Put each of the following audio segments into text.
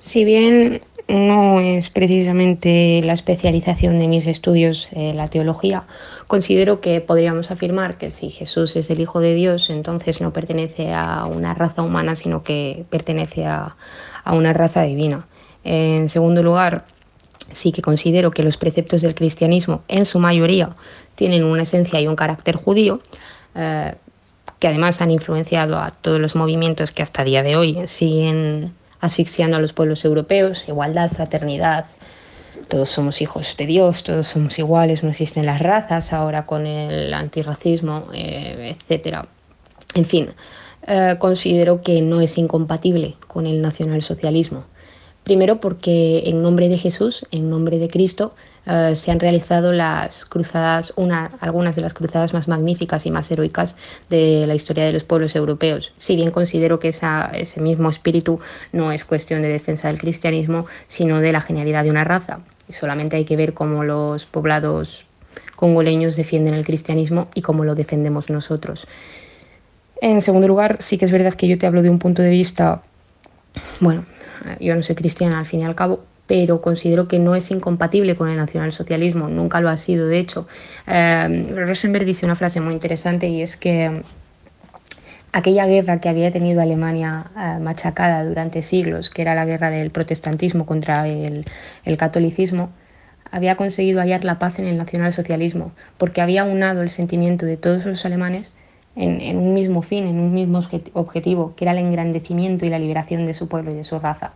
Si bien no es precisamente la especialización de mis estudios eh, la teología, considero que podríamos afirmar que si Jesús es el Hijo de Dios, entonces no pertenece a una raza humana, sino que pertenece a, una raza divina. En segundo lugar, sí que considero que los preceptos del cristianismo en su mayoría tienen una esencia y un carácter judío, eh, que además han influenciado a todos los movimientos que hasta día de hoy siguen asfixiando a los pueblos europeos, igualdad, fraternidad, todos somos hijos de Dios, todos somos iguales, no existen las razas ahora con el antirracismo, eh, etc. En fin, eh, considero que no es incompatible con el nacionalsocialismo. Primero porque en nombre de Jesús, en nombre de Cristo, eh, se han realizado las cruzadas, una, algunas de las cruzadas más magníficas y más heroicas de la historia de los pueblos europeos. Si bien considero que ese mismo espíritu no es cuestión de defensa del cristianismo, sino de la genialidad de una raza. Solamente hay que ver cómo los poblados congoleños defienden el cristianismo y cómo lo defendemos nosotros. En segundo lugar, sí que es verdad que yo te hablo de un punto de vista, bueno, yo no soy cristiana al fin y al cabo, pero considero que no es incompatible con el nacionalsocialismo, nunca lo ha sido, de hecho. Eh, Rosenberg dice una frase muy interesante y es que aquella guerra que había tenido Alemania eh, machacada durante siglos, que era la guerra del protestantismo contra el, el catolicismo, había conseguido hallar la paz en el nacionalsocialismo, porque había unado el sentimiento de todos los alemanes en, un mismo fin, en un mismo objetivo, que era el engrandecimiento y la liberación de su pueblo y de su raza.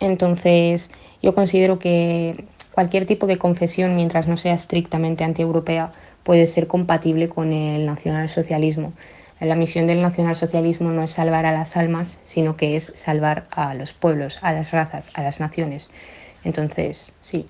Entonces, yo considero que cualquier tipo de confesión, mientras no sea estrictamente antieuropea, puede ser compatible con el nacionalsocialismo. La misión del nacionalsocialismo no es salvar a las almas, sino que es salvar a los pueblos, a las razas, a las naciones. Entonces, sí.